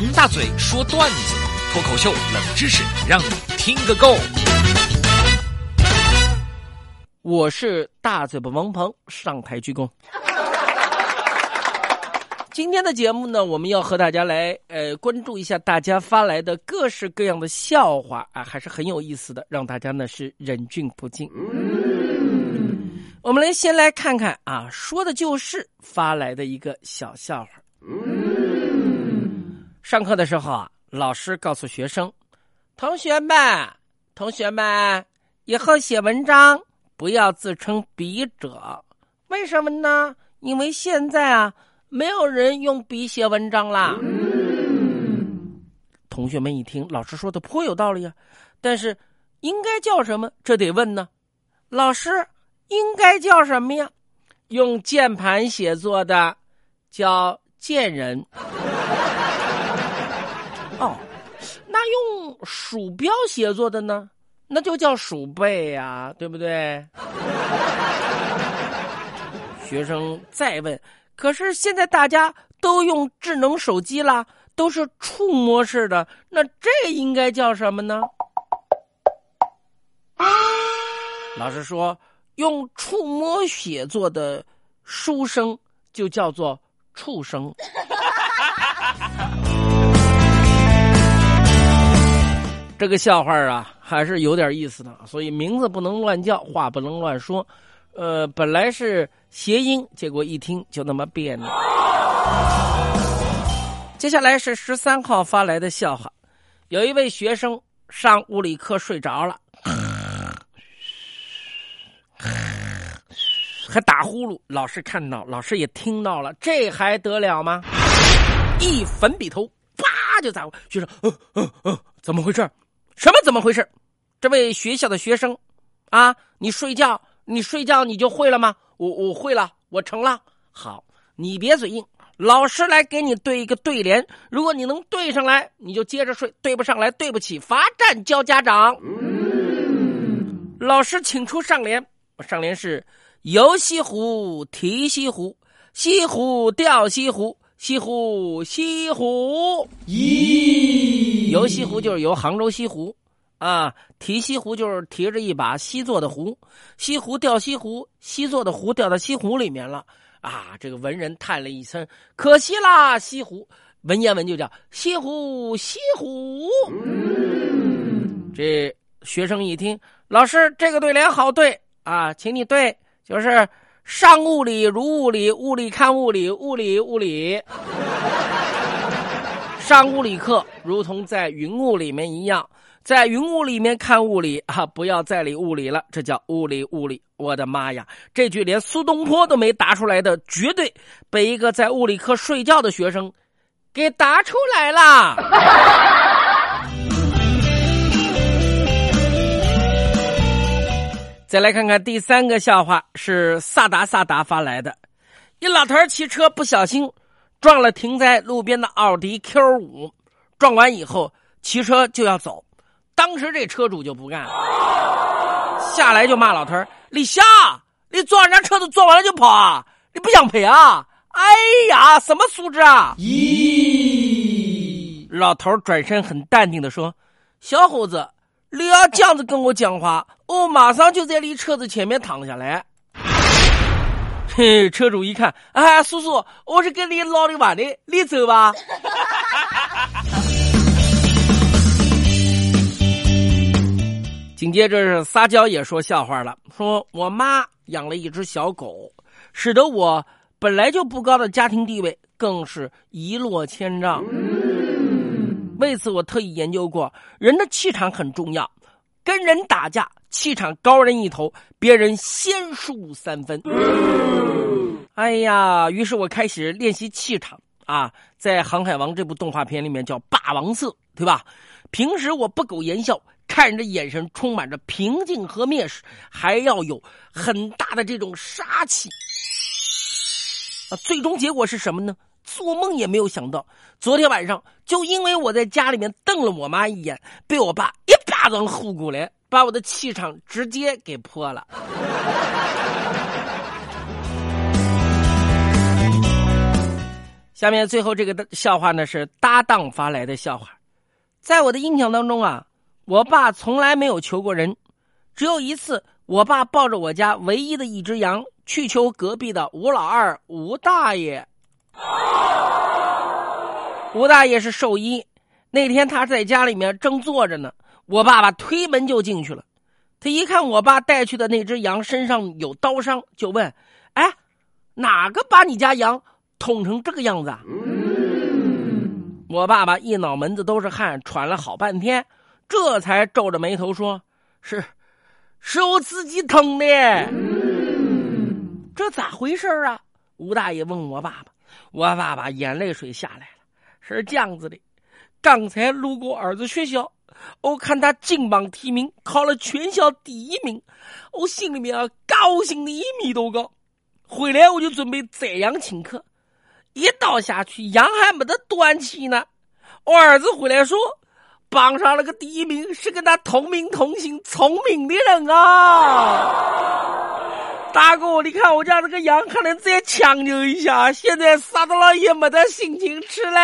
王大嘴说段子，脱口秀冷知识，让你听个够。我是大嘴巴王鹏，上台鞠躬。今天的节目呢，我们要和大家来呃关注一下大家发来的各式各样的笑话啊，还是很有意思的，让大家呢是忍俊不禁。我们来先来看看啊，说的就是发来的一个小笑话。上课的时候啊，老师告诉学生：“同学们，同学们，以后写文章不要自称笔者，为什么呢？因为现在啊。”没有人用笔写文章啦。同学们一听，老师说的颇有道理啊。但是，应该叫什么？这得问呢。老师，应该叫什么呀？用键盘写作的叫贱人。哦，那用鼠标写作的呢？那就叫鼠辈呀，对不对？学生再问。可是现在大家都用智能手机啦，都是触摸式的，那这应该叫什么呢？老师说，用触摸写作的书生就叫做畜生。这个笑话啊，还是有点意思的，所以名字不能乱叫，话不能乱说。呃，本来是谐音，结果一听就那么别扭。接下来是十三号发来的笑话，有一位学生上物理课睡着了，还打呼噜，老师看到，老师也听到了，这还得了吗？一粉笔头，啪就砸过。学生，嗯嗯嗯，怎么回事？什么怎么回事？这位学校的学生，啊，你睡觉。你睡觉你就会了吗？我我会了，我成了。好，你别嘴硬，老师来给你对一个对联。如果你能对上来，你就接着睡；对不上来，对不起，罚站交家长。老师请出上联，上联是：游西湖，提西湖，西湖钓西湖，西湖西湖。咦，游西湖就是游杭州西湖。啊，提西湖就是提着一把西做的壶，西湖掉西湖，西做的壶掉到西湖里面了。啊，这个文人叹了一声：“可惜啦，西湖。”文言文就叫“西湖西湖”。这学生一听，老师这个对联好对啊，请你对，就是“上物理如物理，物理看物理，物理物理”。上物理课如同在云雾里面一样。在云雾里面看雾里 啊，不要再理雾里了，这叫雾里雾里。我的妈呀，这句连苏东坡都没答出来的，绝对被一个在物理课睡觉的学生给答出来了。再来看看第三个笑话，是萨达萨达发来的。一老头骑车不小心撞了停在路边的奥迪 Q 五，撞完以后骑车就要走。当时这车主就不干了，下来就骂老头儿：“你瞎，你撞人家车子撞完了就跑啊？你不想赔啊？哎呀，什么素质啊！”咦，老头转身很淡定的说：“小伙子，你要这样子跟我讲话，我马上就在你车子前面躺下来。”嘿，车主一看，哎，叔叔，我是跟你闹的玩的，你走吧。紧接着是撒娇也说笑话了，说我妈养了一只小狗，使得我本来就不高的家庭地位更是一落千丈。为此，我特意研究过，人的气场很重要，跟人打架，气场高人一头，别人先输三分。哎呀，于是我开始练习气场啊，在《航海王》这部动画片里面叫霸王色，对吧？平时我不苟言笑。看人的眼神充满着平静和蔑视，还要有很大的这种杀气啊！最终结果是什么呢？做梦也没有想到，昨天晚上就因为我在家里面瞪了我妈一眼，被我爸一巴掌呼过来，把我的气场直接给破了。下面最后这个笑话呢是搭档发来的笑话，在我的印象当中啊，我爸从来没有求过人，只有一次，我爸抱着我家唯一的一只羊去求隔壁的吴老二吴大爷。吴大爷是兽医，那天他在家里面正坐着呢，我爸爸推门就进去了，他一看我爸带去的那只羊身上有刀伤，就问：“哎，哪个把你家羊？”捅成这个样子啊！我爸爸一脑门子都是汗，喘了好半天，这才皱着眉头说：“是，是我自己疼的。”这咋回事啊？吴大爷问我爸爸，我爸爸眼泪水下来了。是这样子的，刚才路过儿子学校，我看他金榜题名，考了全校第一名，我心里面啊高兴的一米多高。回来我就准备宰羊请客。一刀下去，羊还没得端起呢。我儿子回来说，榜上那个第一名是跟他同名同姓聪明的人啊！大哥，你看我家这个羊还能再强扭一下，现在杀到了也没得心情吃了。